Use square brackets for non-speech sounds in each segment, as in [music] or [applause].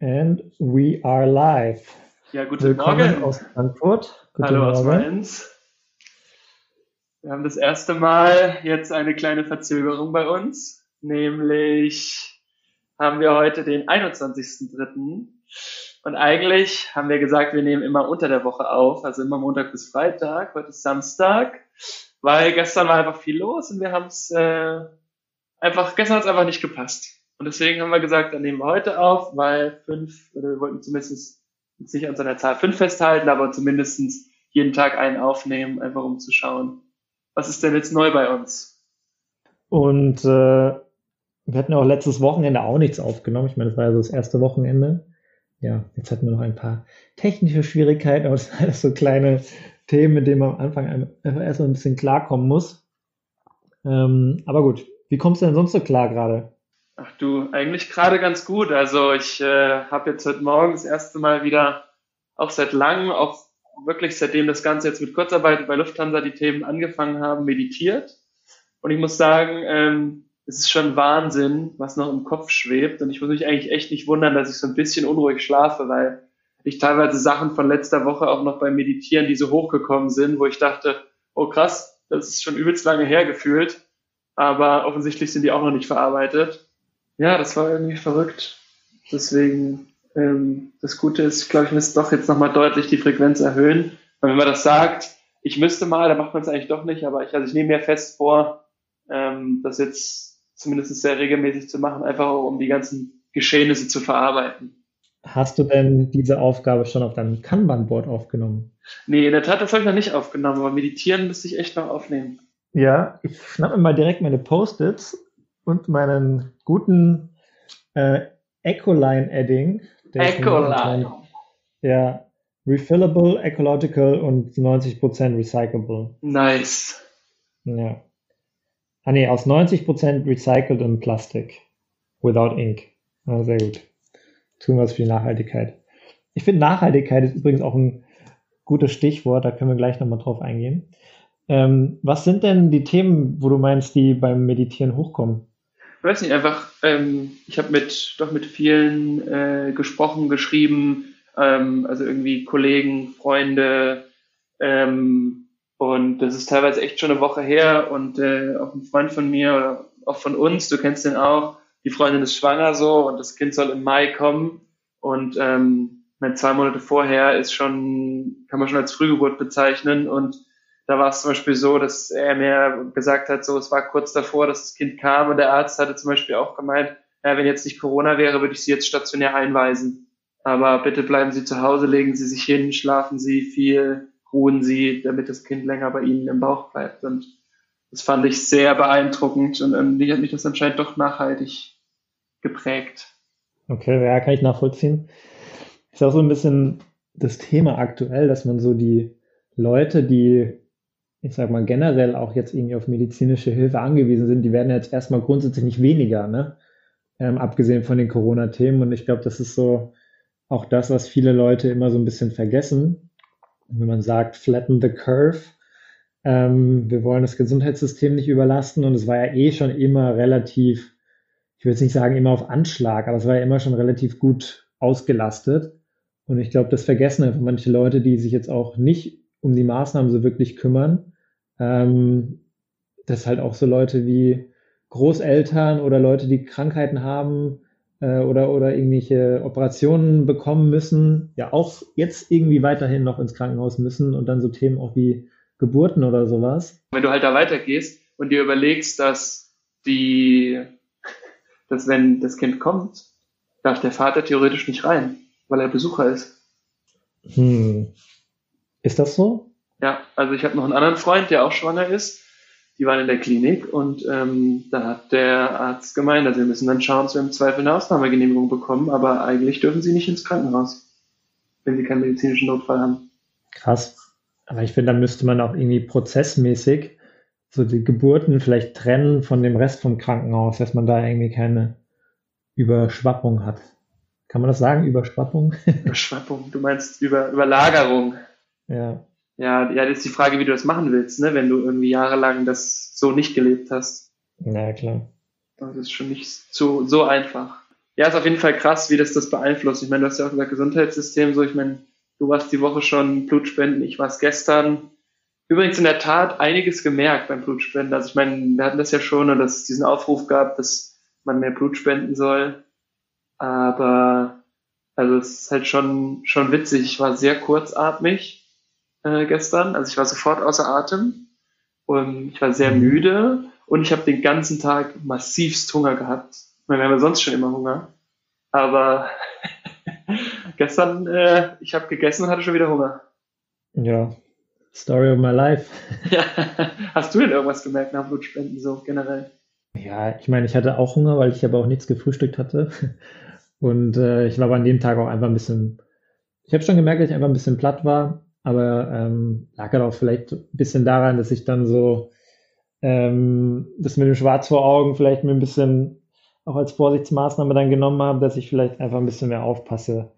And we are live. Ja, guten Willkommen Morgen. aus Frankfurt. Guten Hallo aus Morgen. Mainz. Wir haben das erste Mal jetzt eine kleine Verzögerung bei uns, nämlich haben wir heute den 21.03. Und eigentlich haben wir gesagt, wir nehmen immer unter der Woche auf, also immer Montag bis Freitag. Heute ist Samstag, weil gestern war einfach viel los und wir haben es äh, einfach, gestern hat es einfach nicht gepasst. Und deswegen haben wir gesagt, dann nehmen wir heute auf, weil fünf, oder wir wollten zumindest nicht an so einer Zahl fünf festhalten, aber zumindest jeden Tag einen aufnehmen, einfach um zu schauen, was ist denn jetzt neu bei uns? Und äh, wir hatten auch letztes Wochenende auch nichts aufgenommen. Ich meine, das war ja so das erste Wochenende. Ja, jetzt hatten wir noch ein paar technische Schwierigkeiten, aber das sind alles so kleine Themen, mit denen man am Anfang einfach erst mal ein bisschen klarkommen muss. Ähm, aber gut, wie kommst du denn sonst so klar gerade? Ach du, eigentlich gerade ganz gut. Also ich äh, habe jetzt heute Morgen das erste Mal wieder, auch seit langem, auch wirklich seitdem das Ganze jetzt mit Kurzarbeit bei Lufthansa die Themen angefangen haben, meditiert. Und ich muss sagen, ähm, es ist schon Wahnsinn, was noch im Kopf schwebt. Und ich muss mich eigentlich echt nicht wundern, dass ich so ein bisschen unruhig schlafe, weil ich teilweise Sachen von letzter Woche auch noch beim Meditieren, die so hochgekommen sind, wo ich dachte, oh krass, das ist schon übelst lange her gefühlt. Aber offensichtlich sind die auch noch nicht verarbeitet. Ja, das war irgendwie verrückt. Deswegen, ähm, das Gute ist, ich glaube, ich müsste doch jetzt nochmal deutlich die Frequenz erhöhen. Weil wenn man das sagt, ich müsste mal, dann macht man es eigentlich doch nicht. Aber ich, also ich nehme mir fest vor, ähm, das jetzt zumindest sehr regelmäßig zu machen, einfach auch, um die ganzen Geschehnisse zu verarbeiten. Hast du denn diese Aufgabe schon auf deinem Kanban-Board aufgenommen? Nee, in der Tat, das habe ich noch nicht aufgenommen, aber meditieren müsste ich echt noch aufnehmen. Ja, ich schnapp mir mal direkt meine Post-its und meinen guten äh, ist Ecoline. Ja, refillable, ecological und 90% recyclable. Nice. Ja. Ah nee, aus 90% recycelt und Plastik. Without ink. Ah, sehr gut. Tun was für die Nachhaltigkeit. Ich finde, Nachhaltigkeit ist übrigens auch ein gutes Stichwort, da können wir gleich nochmal drauf eingehen. Ähm, was sind denn die Themen, wo du meinst, die beim Meditieren hochkommen? Ich weiß nicht, einfach, ähm, ich habe mit, doch mit vielen äh, gesprochen, geschrieben, ähm, also irgendwie Kollegen, Freunde, ähm, und das ist teilweise echt schon eine Woche her und äh, auch ein Freund von mir oder auch von uns, du kennst den auch, die Freundin ist schwanger so und das Kind soll im Mai kommen und ähm, zwei Monate vorher ist schon, kann man schon als Frühgeburt bezeichnen und da war es zum Beispiel so, dass er mir gesagt hat, so es war kurz davor, dass das Kind kam und der Arzt hatte zum Beispiel auch gemeint, ja, wenn jetzt nicht Corona wäre, würde ich Sie jetzt stationär einweisen. Aber bitte bleiben Sie zu Hause, legen Sie sich hin, schlafen Sie viel, ruhen Sie, damit das Kind länger bei Ihnen im Bauch bleibt. Und das fand ich sehr beeindruckend und irgendwie hat mich das anscheinend doch nachhaltig geprägt. Okay, ja, kann ich nachvollziehen. Ist auch so ein bisschen das Thema aktuell, dass man so die Leute, die ich sag mal, generell auch jetzt irgendwie auf medizinische Hilfe angewiesen sind, die werden jetzt erstmal grundsätzlich nicht weniger, ne? Ähm, abgesehen von den Corona-Themen. Und ich glaube, das ist so auch das, was viele Leute immer so ein bisschen vergessen. Wenn man sagt, flatten the curve, ähm, wir wollen das Gesundheitssystem nicht überlasten. Und es war ja eh schon immer relativ, ich will jetzt nicht sagen immer auf Anschlag, aber es war ja immer schon relativ gut ausgelastet. Und ich glaube, das vergessen einfach manche Leute, die sich jetzt auch nicht um die Maßnahmen so wirklich kümmern ähm, dass halt auch so Leute wie Großeltern oder Leute, die Krankheiten haben äh, oder, oder irgendwelche Operationen bekommen müssen, ja auch jetzt irgendwie weiterhin noch ins Krankenhaus müssen und dann so Themen auch wie Geburten oder sowas. Wenn du halt da weitergehst und dir überlegst, dass die, dass wenn das Kind kommt, darf der Vater theoretisch nicht rein, weil er Besucher ist. Hm. Ist das so? Ja, also ich habe noch einen anderen Freund, der auch schwanger ist. Die waren in der Klinik und ähm, da hat der Arzt gemeint, also wir müssen dann schauen, dass wir im Zweifel eine Ausnahmegenehmigung bekommen, aber eigentlich dürfen sie nicht ins Krankenhaus, wenn sie keinen medizinischen Notfall haben. Krass. Aber ich finde, da müsste man auch irgendwie prozessmäßig so die Geburten vielleicht trennen von dem Rest vom Krankenhaus, dass man da irgendwie keine Überschwappung hat. Kann man das sagen? Überschwappung? [laughs] Überschwappung, du meinst über, Überlagerung. Ja. Ja, ja, das ist die Frage, wie du das machen willst, ne? wenn du irgendwie jahrelang das so nicht gelebt hast. Ja, klar. Das ist schon nicht so, so einfach. ja, ist auf jeden Fall krass, wie das das beeinflusst. Ich meine, du hast ja auch gesagt, Gesundheitssystem, so, ich meine, du warst die Woche schon Blutspenden, ich war es gestern. Übrigens in der Tat einiges gemerkt beim Blutspenden. Also ich meine, wir hatten das ja schon und dass es diesen Aufruf gab, dass man mehr Blut spenden soll. Aber also es ist halt schon, schon witzig. Ich war sehr kurzatmig äh, gestern. Also ich war sofort außer Atem und ich war sehr müde und ich habe den ganzen Tag massivst Hunger gehabt. Ich meine, wir haben ja sonst schon immer Hunger. Aber [laughs] gestern, äh, ich habe gegessen und hatte schon wieder Hunger. Ja, Story of my life. [laughs] ja. Hast du denn irgendwas gemerkt nach Blutspenden so generell? Ja, ich meine, ich hatte auch Hunger, weil ich aber auch nichts gefrühstückt hatte. Und äh, ich war aber an dem Tag auch einfach ein bisschen, ich habe schon gemerkt, dass ich einfach ein bisschen platt war, aber ähm, lag halt auch vielleicht ein bisschen daran, dass ich dann so ähm, das mit dem Schwarz vor Augen vielleicht mir ein bisschen auch als Vorsichtsmaßnahme dann genommen habe, dass ich vielleicht einfach ein bisschen mehr aufpasse,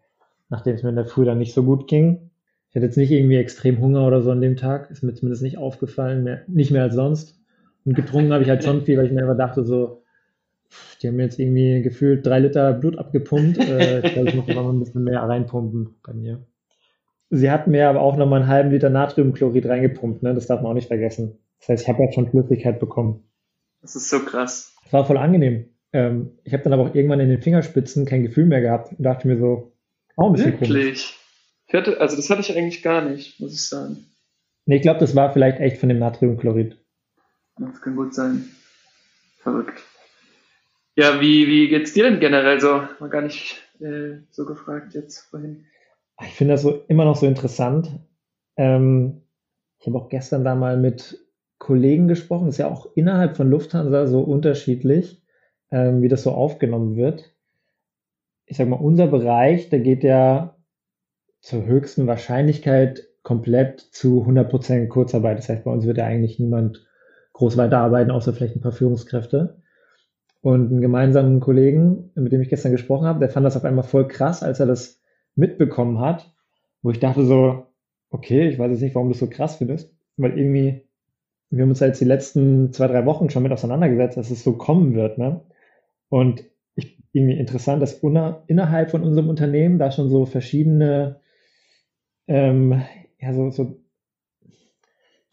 nachdem es mir in der Früh dann nicht so gut ging. Ich hatte jetzt nicht irgendwie extrem Hunger oder so an dem Tag, ist mir zumindest nicht aufgefallen, mehr, nicht mehr als sonst. Und getrunken habe ich halt schon viel, weil ich mir einfach dachte, so, die haben jetzt irgendwie gefühlt drei Liter Blut abgepumpt. Äh, ich glaube, ich muss noch ein bisschen mehr reinpumpen bei mir. Sie hatten mir aber auch noch mal einen halben Liter Natriumchlorid reingepumpt, ne? Das darf man auch nicht vergessen. Das heißt, ich habe jetzt schon Flüssigkeit bekommen. Das ist so krass. Das war voll angenehm. Ähm, ich habe dann aber auch irgendwann in den Fingerspitzen kein Gefühl mehr gehabt und dachte mir so, auch ein bisschen Wirklich? Ich hatte, also das hatte ich eigentlich gar nicht, muss ich sagen. Nee, ich glaube, das war vielleicht echt von dem Natriumchlorid. Das kann gut sein. Verrückt. Ja, wie, wie geht's dir denn generell so? Mal gar nicht äh, so gefragt jetzt vorhin. Ich finde das so immer noch so interessant. Ähm, ich habe auch gestern da mal mit Kollegen gesprochen, ist ja auch innerhalb von Lufthansa so unterschiedlich, ähm, wie das so aufgenommen wird. Ich sag mal, unser Bereich, der geht ja zur höchsten Wahrscheinlichkeit komplett zu 100% Kurzarbeit. Das heißt, bei uns wird ja eigentlich niemand groß weiterarbeiten, außer vielleicht ein paar Führungskräfte. Und einen gemeinsamen Kollegen, mit dem ich gestern gesprochen habe, der fand das auf einmal voll krass, als er das mitbekommen hat, wo ich dachte so, okay, ich weiß jetzt nicht, warum du es so krass findest, weil irgendwie, wir haben uns ja jetzt die letzten zwei, drei Wochen schon mit auseinandergesetzt, dass es so kommen wird, ne? Und ich, irgendwie interessant, dass una, innerhalb von unserem Unternehmen da schon so verschiedene, ähm, ja, so, so,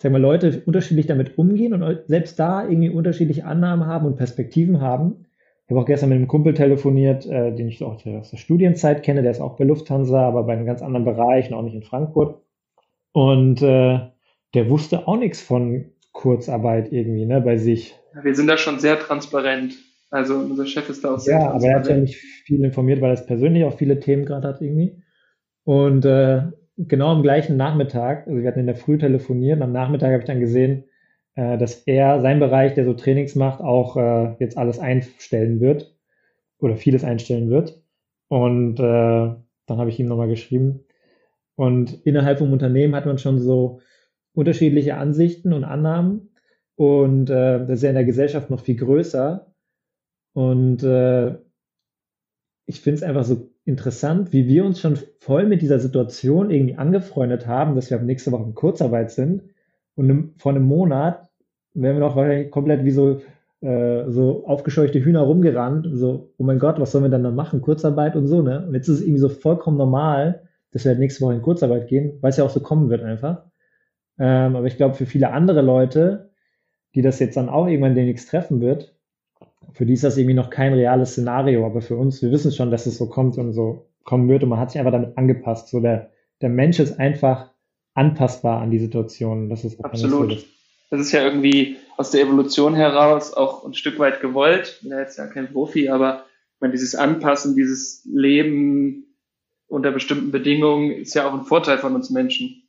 sagen wir, Leute unterschiedlich damit umgehen und selbst da irgendwie unterschiedliche Annahmen haben und Perspektiven haben. Ich habe auch gestern mit einem Kumpel telefoniert, äh, den ich auch aus der Studienzeit kenne, der ist auch bei Lufthansa, aber bei einem ganz anderen Bereich und auch nicht in Frankfurt. Und äh, der wusste auch nichts von Kurzarbeit irgendwie, ne, bei sich. Wir sind da schon sehr transparent. Also unser Chef ist da auch sehr Ja, aber er hat ja nicht viel informiert, weil er persönlich auch viele Themen gerade hat irgendwie. Und äh, genau am gleichen Nachmittag, also wir hatten in der Früh telefoniert, am Nachmittag habe ich dann gesehen, äh, dass er sein Bereich, der so Trainings macht, auch äh, jetzt alles einstellen wird oder vieles einstellen wird. Und äh, dann habe ich ihm nochmal geschrieben. Und innerhalb vom Unternehmen hat man schon so unterschiedliche Ansichten und Annahmen. Und äh, das ist ja in der Gesellschaft noch viel größer. Und äh, ich finde es einfach so interessant, wie wir uns schon voll mit dieser Situation irgendwie angefreundet haben, dass wir ab nächste Woche in Kurzarbeit sind. Und vor einem Monat wären wir noch wahrscheinlich komplett wie so, äh, so aufgescheuchte Hühner rumgerannt. So, oh mein Gott, was sollen wir dann da machen? Kurzarbeit und so, ne? Und jetzt ist es irgendwie so vollkommen normal, dass wir halt nächste Woche in Kurzarbeit gehen, weil es ja auch so kommen wird einfach. Ähm, aber ich glaube, für viele andere Leute, die das jetzt dann auch irgendwann demnächst treffen wird, für die ist das irgendwie noch kein reales Szenario. Aber für uns, wir wissen schon, dass es so kommt und so kommen wird und man hat sich einfach damit angepasst. So der, der Mensch ist einfach anpassbar an die Situation. Das ist absolut. So das ist ja irgendwie aus der Evolution heraus auch ein Stück weit gewollt. Ich bin ja jetzt ja kein Profi, aber meine, dieses Anpassen, dieses Leben unter bestimmten Bedingungen ist ja auch ein Vorteil von uns Menschen.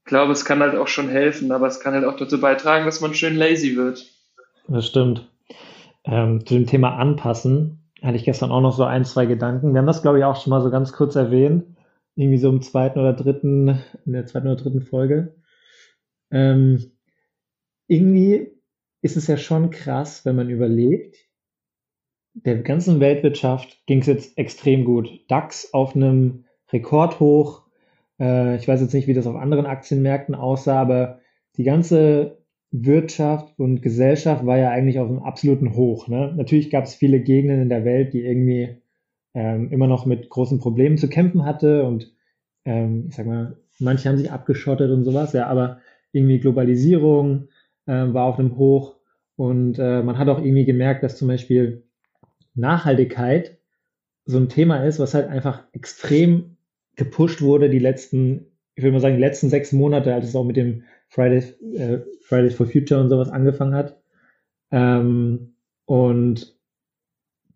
Ich glaube, es kann halt auch schon helfen, aber es kann halt auch dazu beitragen, dass man schön lazy wird. Das stimmt. Ähm, zu dem Thema Anpassen hatte ich gestern auch noch so ein, zwei Gedanken. Wir haben das, glaube ich, auch schon mal so ganz kurz erwähnt. Irgendwie so im zweiten oder dritten, in der zweiten oder dritten Folge. Ähm, irgendwie ist es ja schon krass, wenn man überlegt, der ganzen Weltwirtschaft ging es jetzt extrem gut. DAX auf einem Rekordhoch. Äh, ich weiß jetzt nicht, wie das auf anderen Aktienmärkten aussah, aber die ganze Wirtschaft und Gesellschaft war ja eigentlich auf einem absoluten Hoch. Ne? Natürlich gab es viele Gegenden in der Welt, die irgendwie ähm, immer noch mit großen Problemen zu kämpfen hatte und ähm, ich sag mal, manche haben sich abgeschottet und sowas, ja, aber irgendwie Globalisierung äh, war auf einem Hoch und äh, man hat auch irgendwie gemerkt, dass zum Beispiel Nachhaltigkeit so ein Thema ist, was halt einfach extrem gepusht wurde die letzten, ich würde mal sagen, die letzten sechs Monate, als es auch mit dem Fridays, äh, Fridays for Future und sowas angefangen hat. Ähm, und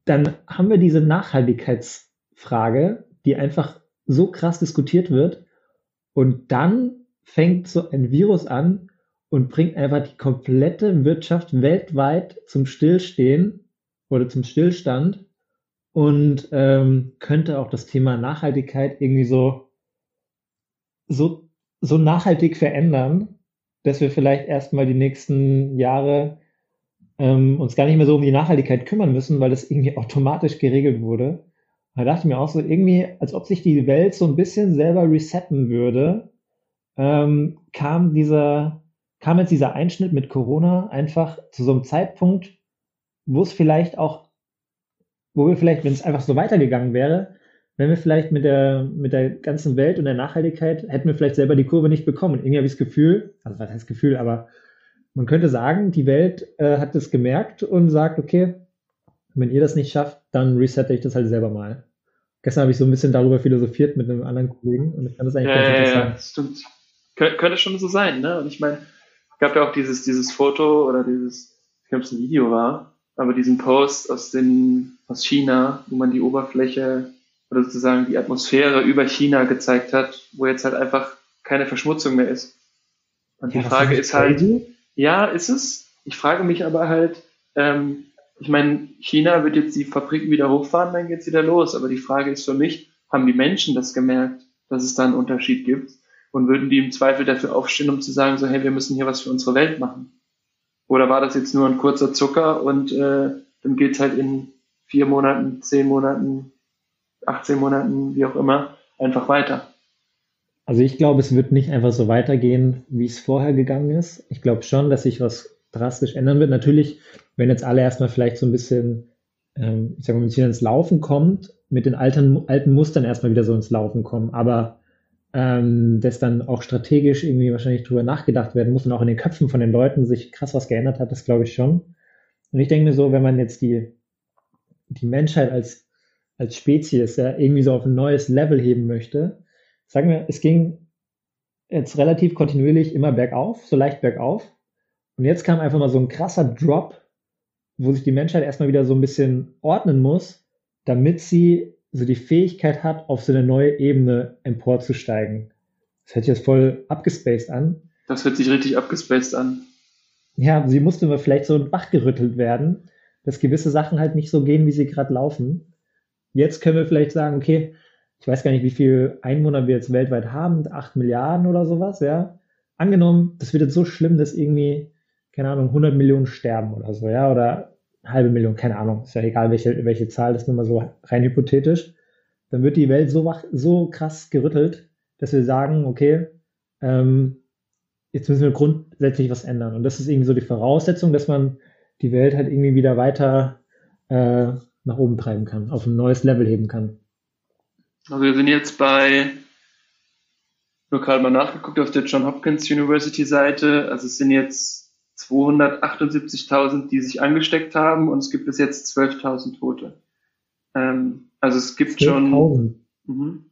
dann haben wir diese Nachhaltigkeitsfrage, die einfach so krass diskutiert wird. Und dann fängt so ein Virus an und bringt einfach die komplette Wirtschaft weltweit zum Stillstehen oder zum Stillstand und ähm, könnte auch das Thema Nachhaltigkeit irgendwie so, so, so nachhaltig verändern, dass wir vielleicht erstmal die nächsten Jahre ähm, uns gar nicht mehr so um die Nachhaltigkeit kümmern müssen, weil das irgendwie [laughs] automatisch geregelt wurde. Da dachte ich mir auch so irgendwie, als ob sich die Welt so ein bisschen selber resetten würde, ähm, kam dieser, kam jetzt dieser Einschnitt mit Corona einfach zu so einem Zeitpunkt, wo es vielleicht auch, wo wir vielleicht, wenn es einfach so weitergegangen wäre, wenn wir vielleicht mit der, mit der ganzen Welt und der Nachhaltigkeit hätten wir vielleicht selber die Kurve nicht bekommen. irgendwie habe ich das Gefühl, also was heißt Gefühl, aber man könnte sagen, die Welt äh, hat das gemerkt und sagt, okay, wenn ihr das nicht schafft, dann resette ich das halt selber mal. Gestern habe ich so ein bisschen darüber philosophiert mit einem anderen Kollegen und ich fand das eigentlich ja, ganz interessant. Ja, stimmt. Kön könnte schon so sein, ne? Und ich meine, gab ja auch dieses, dieses Foto oder dieses, ich glaube, es ein Video war, aber diesen Post aus den, aus China, wo man die Oberfläche oder sozusagen die Atmosphäre über China gezeigt hat, wo jetzt halt einfach keine Verschmutzung mehr ist. Und ja, die Frage ist halt, ja, ist es. Ich frage mich aber halt, ähm, ich meine, China wird jetzt die Fabriken wieder hochfahren, dann geht's wieder los. Aber die Frage ist für mich, haben die Menschen das gemerkt, dass es da einen Unterschied gibt? Und würden die im Zweifel dafür aufstehen, um zu sagen, so, hey, wir müssen hier was für unsere Welt machen? Oder war das jetzt nur ein kurzer Zucker und äh, dann geht's halt in vier Monaten, zehn Monaten, 18 Monaten, wie auch immer, einfach weiter? Also ich glaube, es wird nicht einfach so weitergehen, wie es vorher gegangen ist. Ich glaube schon, dass sich was drastisch ändern wird. Natürlich, wenn jetzt alle erstmal vielleicht so ein bisschen, ähm, ich sage mal, ein bisschen ins Laufen kommt, mit den alten, alten Mustern erstmal wieder so ins Laufen kommen, aber ähm, dass dann auch strategisch irgendwie wahrscheinlich drüber nachgedacht werden muss und auch in den Köpfen von den Leuten sich krass was geändert hat, das glaube ich schon. Und ich denke mir so, wenn man jetzt die, die Menschheit als, als Spezies ja irgendwie so auf ein neues Level heben möchte, sagen wir, es ging jetzt relativ kontinuierlich immer bergauf, so leicht bergauf. Und jetzt kam einfach mal so ein krasser Drop, wo sich die Menschheit erstmal wieder so ein bisschen ordnen muss, damit sie so die Fähigkeit hat, auf so eine neue Ebene emporzusteigen. Das hört sich jetzt voll abgespaced an. Das hört sich richtig abgespaced an. Ja, sie musste mal vielleicht so wachgerüttelt werden, dass gewisse Sachen halt nicht so gehen, wie sie gerade laufen. Jetzt können wir vielleicht sagen, okay, ich weiß gar nicht, wie viel Einwohner wir jetzt weltweit haben, acht Milliarden oder sowas, ja. Angenommen, das wird jetzt so schlimm, dass irgendwie, keine Ahnung, 100 Millionen sterben oder so, ja, oder eine halbe Million, keine Ahnung, ist ja egal, welche, welche Zahl, das ist nur mal so rein hypothetisch. Dann wird die Welt so wach, so krass gerüttelt, dass wir sagen, okay, ähm, jetzt müssen wir grundsätzlich was ändern. Und das ist irgendwie so die Voraussetzung, dass man die Welt halt irgendwie wieder weiter äh, nach oben treiben kann, auf ein neues Level heben kann. Also wir sind jetzt bei, nur gerade mal nachgeguckt auf der John Hopkins University Seite, also es sind jetzt 278.000, die sich angesteckt haben und es gibt bis jetzt 12.000 Tote. Ähm, also es gibt 12 schon. Mhm.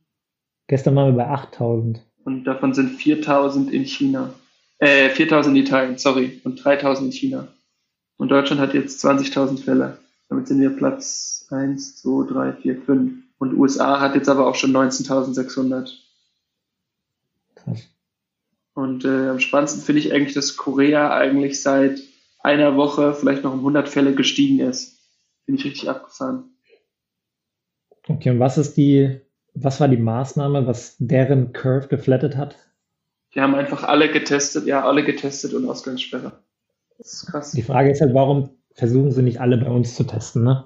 Gestern waren wir bei 8.000. Und davon sind 4.000 in China. Äh, 4.000 in Italien, sorry, und 3.000 in China. Und Deutschland hat jetzt 20.000 Fälle. Damit sind wir Platz 1, 2, 3, 4, 5. Und USA hat jetzt aber auch schon 19.600. Krass. Und äh, am spannendsten finde ich eigentlich, dass Korea eigentlich seit einer Woche vielleicht noch um 100 Fälle gestiegen ist. Finde ich richtig abgefahren. Okay, und was ist die, was war die Maßnahme, was deren Curve geflattet hat? Die haben einfach alle getestet, ja, alle getestet und Ausgangssperre. Das ist krass. Die Frage ist halt, warum versuchen sie nicht alle bei uns zu testen, ne?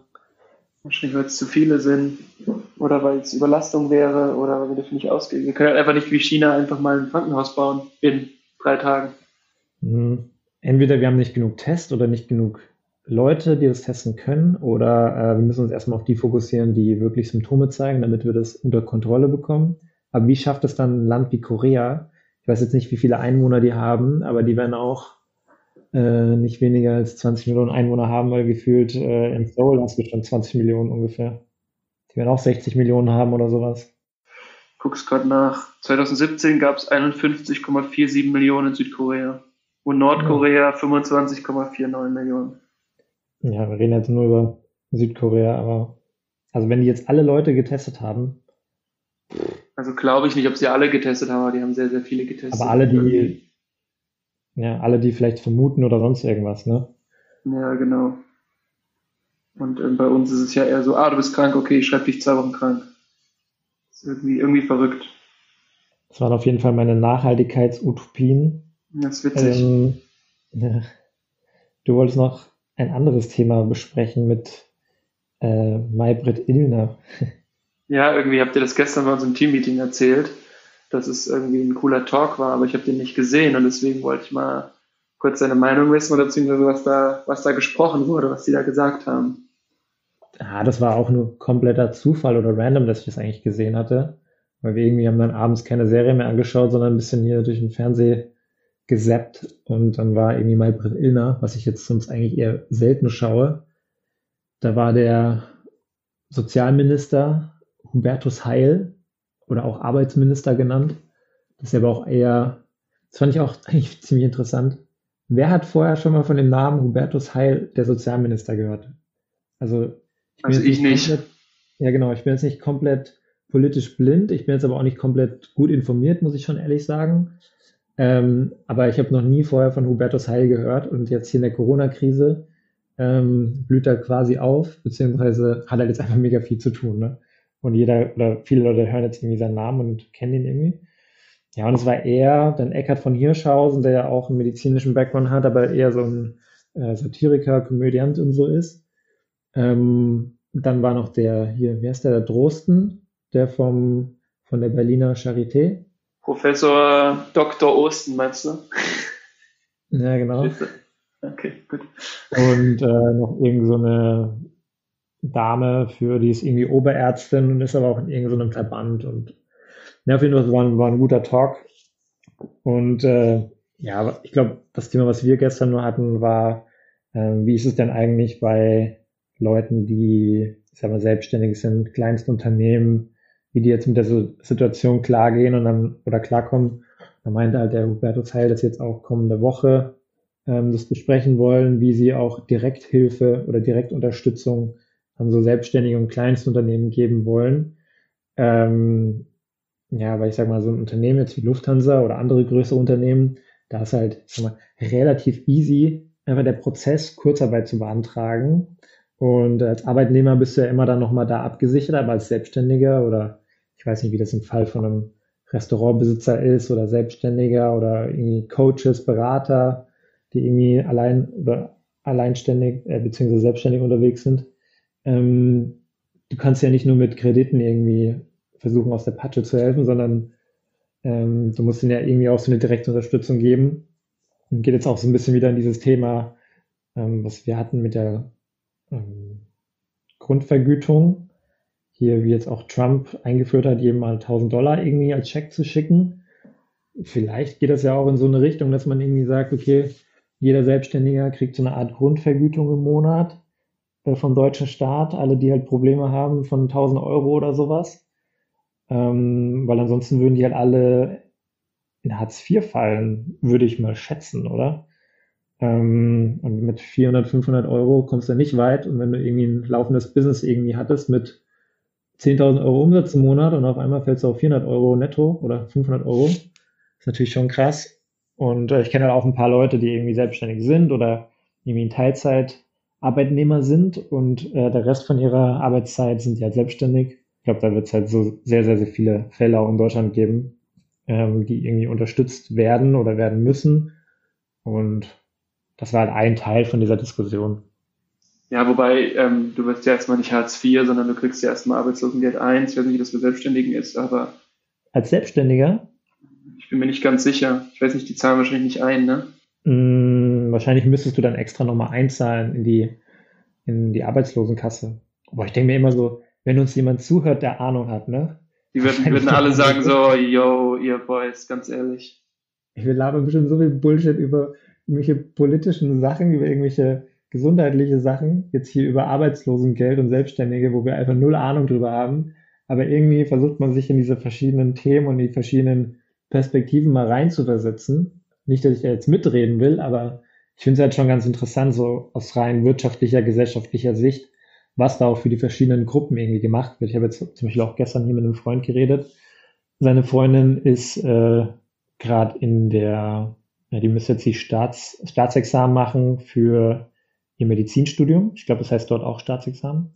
Wahrscheinlich, weil es zu viele sind oder weil es Überlastung wäre oder weil wir dafür nicht ausgehen. Wir können halt einfach nicht wie China einfach mal ein Krankenhaus bauen in drei Tagen. Mhm. Entweder wir haben nicht genug Test oder nicht genug Leute, die das testen können, oder äh, wir müssen uns erstmal auf die fokussieren, die wirklich Symptome zeigen, damit wir das unter Kontrolle bekommen. Aber wie schafft es dann ein Land wie Korea? Ich weiß jetzt nicht, wie viele Einwohner die haben, aber die werden auch äh, nicht weniger als 20 Millionen Einwohner haben, weil gefühlt äh, in Seoul hast du schon 20 Millionen ungefähr. Die werden auch 60 Millionen haben oder sowas. Guck's gerade nach. 2017 gab es 51,47 Millionen in Südkorea und Nordkorea ja. 25,49 Millionen. Ja, wir reden jetzt nur über Südkorea, aber also wenn die jetzt alle Leute getestet haben. Also glaube ich nicht, ob sie alle getestet haben, aber die haben sehr, sehr viele getestet. Aber alle, die, ja, alle, die vielleicht vermuten oder sonst irgendwas, ne? Ja, genau. Und äh, bei uns ist es ja eher so, ah, du bist krank, okay, ich schreibe dich zwei Wochen krank. Das ist irgendwie, irgendwie verrückt. Das waren auf jeden Fall meine Nachhaltigkeitsutopien. Das ist witzig. Ähm, ja. Du wolltest noch ein anderes Thema besprechen mit äh, Maybrit Illner. [laughs] Ja, irgendwie habt ihr das gestern bei unserem Teammeeting erzählt, dass es irgendwie ein cooler Talk war, aber ich habe den nicht gesehen und deswegen wollte ich mal kurz deine Meinung wissen oder beziehungsweise was da, was da gesprochen wurde, was die da gesagt haben. Ja, das war auch nur kompletter Zufall oder random, dass ich das eigentlich gesehen hatte. Weil wir irgendwie haben dann abends keine Serie mehr angeschaut, sondern ein bisschen hier durch den Fernseher gesappt und dann war irgendwie Maybrit Illner, was ich jetzt sonst eigentlich eher selten schaue. Da war der Sozialminister Hubertus Heil oder auch Arbeitsminister genannt. Das ist aber auch eher, das fand ich auch [laughs] eigentlich ziemlich interessant. Wer hat vorher schon mal von dem Namen Hubertus Heil, der Sozialminister, gehört? Also ich, also ich nicht. Komplett, ja genau, ich bin jetzt nicht komplett politisch blind, ich bin jetzt aber auch nicht komplett gut informiert, muss ich schon ehrlich sagen. Ähm, aber ich habe noch nie vorher von Hubertus Heil gehört und jetzt hier in der Corona-Krise ähm, blüht er quasi auf, beziehungsweise hat er jetzt einfach mega viel zu tun. Ne? Und jeder oder viele Leute hören jetzt irgendwie seinen Namen und kennen ihn irgendwie. Ja, und es war eher dann Eckhard von Hirschhausen, der ja auch einen medizinischen Background hat, aber eher so ein äh, Satiriker, Komödiant und so ist. Ähm, dann war noch der hier, wie heißt der, der Drosten, der vom, von der Berliner Charité. Professor Dr. Osten, meinst du? Ja, genau. Okay, gut. Und äh, noch irgend so eine Dame für, die ist irgendwie Oberärztin und ist aber auch in irgendeinem so Verband und ja, auf jeden Fall war, war ein guter Talk. Und äh, ja, ich glaube, das Thema, was wir gestern nur hatten, war, äh, wie ist es denn eigentlich bei Leuten, die, ich sag mal, selbstständig sind, Kleinstunternehmen, wie die jetzt mit der Situation klargehen und dann oder klarkommen. Da meinte halt der Huberto Zeil, dass jetzt auch kommende Woche ähm, das besprechen wollen, wie sie auch Direkthilfe oder Direktunterstützung an so selbstständige und Kleinstunternehmen geben wollen. Ähm, ja, weil ich sag mal, so ein Unternehmen jetzt wie Lufthansa oder andere größere Unternehmen, da ist halt sag mal, relativ easy, einfach der Prozess, Kurzarbeit zu beantragen. Und als Arbeitnehmer bist du ja immer dann nochmal da abgesichert, aber als Selbstständiger oder ich weiß nicht, wie das im Fall von einem Restaurantbesitzer ist oder Selbstständiger oder irgendwie Coaches, Berater, die irgendwie allein oder alleinständig äh, beziehungsweise selbstständig unterwegs sind. Ähm, du kannst ja nicht nur mit Krediten irgendwie versuchen, aus der Patsche zu helfen, sondern ähm, du musst ihnen ja irgendwie auch so eine direkte Unterstützung geben. Und geht jetzt auch so ein bisschen wieder in dieses Thema, ähm, was wir hatten mit der ähm, Grundvergütung hier, wie jetzt auch Trump eingeführt hat, jedem mal 1000 Dollar irgendwie als Scheck zu schicken. Vielleicht geht das ja auch in so eine Richtung, dass man irgendwie sagt, okay, jeder Selbstständiger kriegt so eine Art Grundvergütung im Monat vom deutschen Staat, alle, die halt Probleme haben von 1000 Euro oder sowas. Ähm, weil ansonsten würden die halt alle in Hartz IV fallen, würde ich mal schätzen, oder? Ähm, und mit 400, 500 Euro kommst du nicht weit. Und wenn du irgendwie ein laufendes Business irgendwie hattest mit 10.000 Euro Umsatz im Monat und auf einmal fällst du auf 400 Euro netto oder 500 Euro. ist natürlich schon krass. Und äh, ich kenne halt auch ein paar Leute, die irgendwie selbstständig sind oder irgendwie in Teilzeit Arbeitnehmer sind und äh, der Rest von ihrer Arbeitszeit sind die halt selbstständig. Ich glaube, da wird es halt so sehr, sehr, sehr viele Fälle auch in Deutschland geben, ähm, die irgendwie unterstützt werden oder werden müssen. Und das war halt ein Teil von dieser Diskussion. Ja, wobei ähm, du wirst ja erstmal nicht Hartz IV, sondern du kriegst ja erstmal Arbeitslosengeld 1. Ich weiß nicht, wie das für Selbstständigen ist, aber. Als Selbstständiger? Ich bin mir nicht ganz sicher. Ich weiß nicht, die zahlen wahrscheinlich nicht ein, ne? Mm, wahrscheinlich müsstest du dann extra nochmal einzahlen in die, in die Arbeitslosenkasse. Aber ich denke mir immer so, wenn uns jemand zuhört, der Ahnung hat, ne? Die würden, würden alle [laughs] sagen so, yo, ihr Boys, ganz ehrlich. Wir labern bestimmt so viel Bullshit über irgendwelche politischen Sachen, über irgendwelche gesundheitliche Sachen, jetzt hier über Arbeitslosengeld und Selbstständige, wo wir einfach null Ahnung drüber haben. Aber irgendwie versucht man sich in diese verschiedenen Themen und die verschiedenen Perspektiven mal reinzuversetzen. Nicht, dass ich da jetzt mitreden will, aber ich finde es halt schon ganz interessant, so aus rein wirtschaftlicher, gesellschaftlicher Sicht, was da auch für die verschiedenen Gruppen irgendwie gemacht wird. Ich habe jetzt zum Beispiel auch gestern hier mit einem Freund geredet. Seine Freundin ist äh, gerade in der, ja, die müsste jetzt die Staats, Staatsexamen machen für ihr Medizinstudium. Ich glaube, das heißt dort auch Staatsexamen.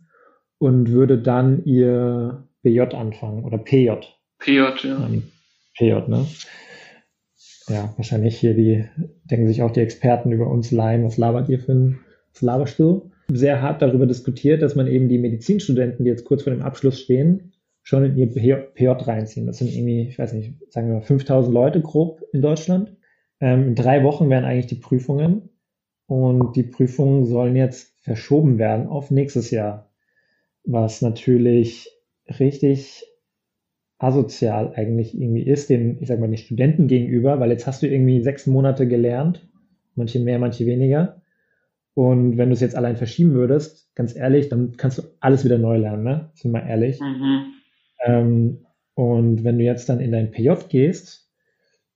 Und würde dann ihr BJ anfangen oder PJ. PJ, ja. Ähm, PJ, ne? Ja, wahrscheinlich hier die, denken sich auch die Experten über uns Laien, was labert ihr für ein, was laberst du? Sehr hart darüber diskutiert, dass man eben die Medizinstudenten, die jetzt kurz vor dem Abschluss stehen, schon in ihr PJ reinziehen. Das sind irgendwie, ich weiß nicht, sagen wir mal 5000 Leute grob in Deutschland. Ähm, in drei Wochen wären eigentlich die Prüfungen und die Prüfungen sollen jetzt verschoben werden auf nächstes Jahr, was natürlich richtig asozial eigentlich irgendwie ist, den, ich sag mal, den Studenten gegenüber, weil jetzt hast du irgendwie sechs Monate gelernt, manche mehr, manche weniger. Und wenn du es jetzt allein verschieben würdest, ganz ehrlich, dann kannst du alles wieder neu lernen, ne? Sind wir ehrlich. Mhm. Ähm, und wenn du jetzt dann in dein PJ gehst,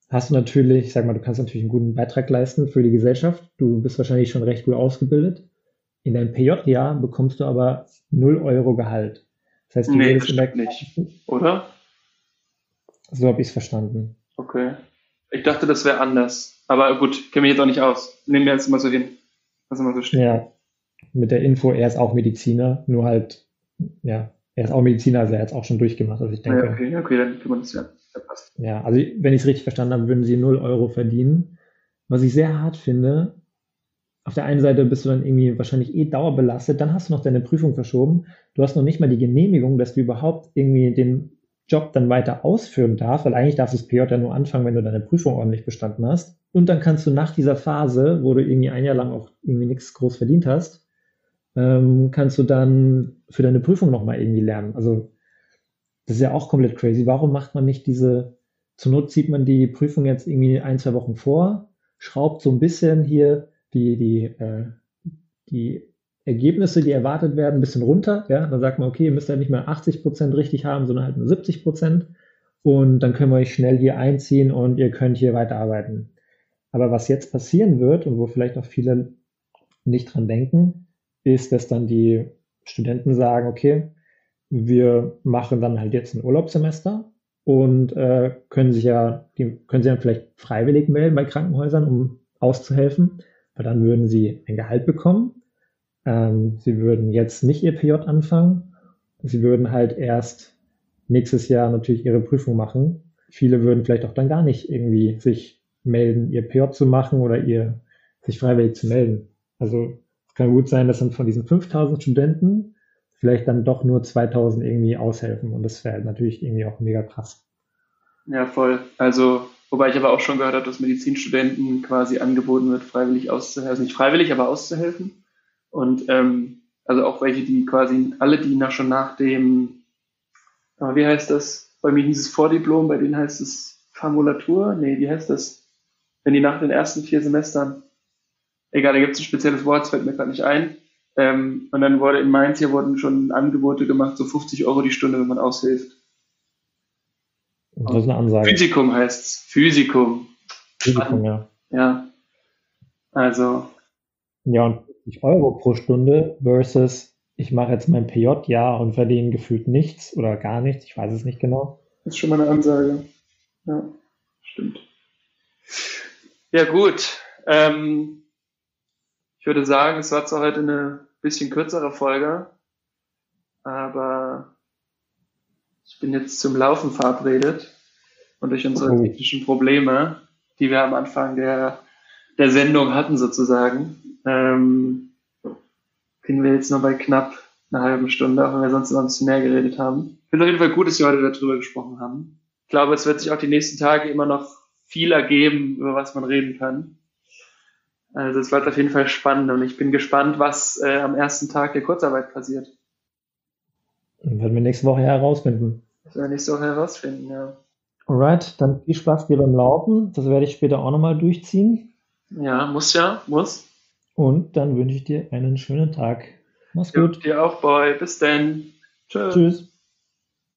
hast du natürlich, ich sag mal, du kannst natürlich einen guten Beitrag leisten für die Gesellschaft. Du bist wahrscheinlich schon recht gut ausgebildet. In deinem PJ-Jahr bekommst du aber 0 Euro Gehalt. Das heißt, du nee, würdest in der nicht, oder? So habe ich es verstanden. Okay. Ich dachte, das wäre anders. Aber gut, kenne mich jetzt auch nicht aus. Nehmen wir jetzt mal so hin. Was immer so steht. Ja. Mit der Info, er ist auch Mediziner, nur halt, ja, er ist auch Mediziner, also er hat es auch schon durchgemacht. Also ich denke. Ja, okay, okay, dann kann man das ja passt. Ja, also wenn ich es richtig verstanden habe, würden sie 0 Euro verdienen. Was ich sehr hart finde, auf der einen Seite bist du dann irgendwie wahrscheinlich eh dauerbelastet, dann hast du noch deine Prüfung verschoben. Du hast noch nicht mal die Genehmigung, dass du überhaupt irgendwie den Job dann weiter ausführen darfst, weil eigentlich darfst du das PJ ja nur anfangen, wenn du deine Prüfung ordentlich bestanden hast. Und dann kannst du nach dieser Phase, wo du irgendwie ein Jahr lang auch irgendwie nichts groß verdient hast, ähm, kannst du dann für deine Prüfung nochmal irgendwie lernen. Also das ist ja auch komplett crazy. Warum macht man nicht diese, zur Not zieht man die Prüfung jetzt irgendwie ein, zwei Wochen vor, schraubt so ein bisschen hier die, die, äh, die Ergebnisse, die erwartet werden, ein bisschen runter. Ja, dann sagt man, okay, ihr müsst ja nicht mehr 80 Prozent richtig haben, sondern halt nur 70 Prozent. Und dann können wir euch schnell hier einziehen und ihr könnt hier weiterarbeiten. Aber was jetzt passieren wird und wo vielleicht auch viele nicht dran denken, ist, dass dann die Studenten sagen, okay, wir machen dann halt jetzt ein Urlaubssemester und äh, können sich ja, die können sie dann vielleicht freiwillig melden bei Krankenhäusern, um auszuhelfen, weil dann würden sie ein Gehalt bekommen. Ähm, sie würden jetzt nicht ihr PJ anfangen. Sie würden halt erst nächstes Jahr natürlich ihre Prüfung machen. Viele würden vielleicht auch dann gar nicht irgendwie sich melden, ihr PJ zu machen oder ihr sich freiwillig zu melden. Also es kann gut sein, dass dann von diesen 5000 Studenten vielleicht dann doch nur 2000 irgendwie aushelfen. Und das wäre natürlich irgendwie auch mega krass. Ja, voll. Also, wobei ich aber auch schon gehört habe, dass Medizinstudenten quasi angeboten wird, freiwillig auszuhelfen. Also nicht freiwillig, aber auszuhelfen. Und ähm, also auch welche, die quasi alle, die nach, schon nach dem, äh, wie heißt das? Bei mir hieß es Vordiplom, bei denen heißt es Formulatur. Nee, wie heißt das? Wenn die nach den ersten vier Semestern, egal, da gibt es ein spezielles Wort, es fällt mir gerade nicht ein, ähm, und dann wurde in Mainz hier wurden schon Angebote gemacht, so 50 Euro die Stunde, wenn man aushilft. Das ist eine Ansage. Physikum heißt es. Physikum. Physikum, ja. Ja. Also. Ja, und 50 Euro pro Stunde versus ich mache jetzt mein PJ-Jahr und verdiene gefühlt nichts oder gar nichts. Ich weiß es nicht genau. Das ist schon mal eine Ansage. Ja, stimmt. Ja, gut. Ähm, ich würde sagen, es war zwar heute eine bisschen kürzere Folge, aber ich bin jetzt zum Laufen verabredet und durch unsere technischen Probleme, die wir am Anfang der, der Sendung hatten sozusagen, ähm, sind wir jetzt nur bei knapp einer halben Stunde, auch wenn wir sonst immer ein bisschen mehr geredet haben. Ich finde auf jeden Fall gut, dass wir heute darüber gesprochen haben. Ich glaube, es wird sich auch die nächsten Tage immer noch viel ergeben, über was man reden kann. Also es wird auf jeden Fall spannend und ich bin gespannt, was äh, am ersten Tag der Kurzarbeit passiert. Und werden wir nächste Woche herausfinden. Das werden wir nächste Woche herausfinden, ja. Alright, dann viel Spaß dir beim Laufen. Das werde ich später auch nochmal durchziehen. Ja, muss ja, muss. Und dann wünsche ich dir einen schönen Tag. Mach's Ja, gut. dir auch, Boy. Bis dann. Tschö. Tschüss.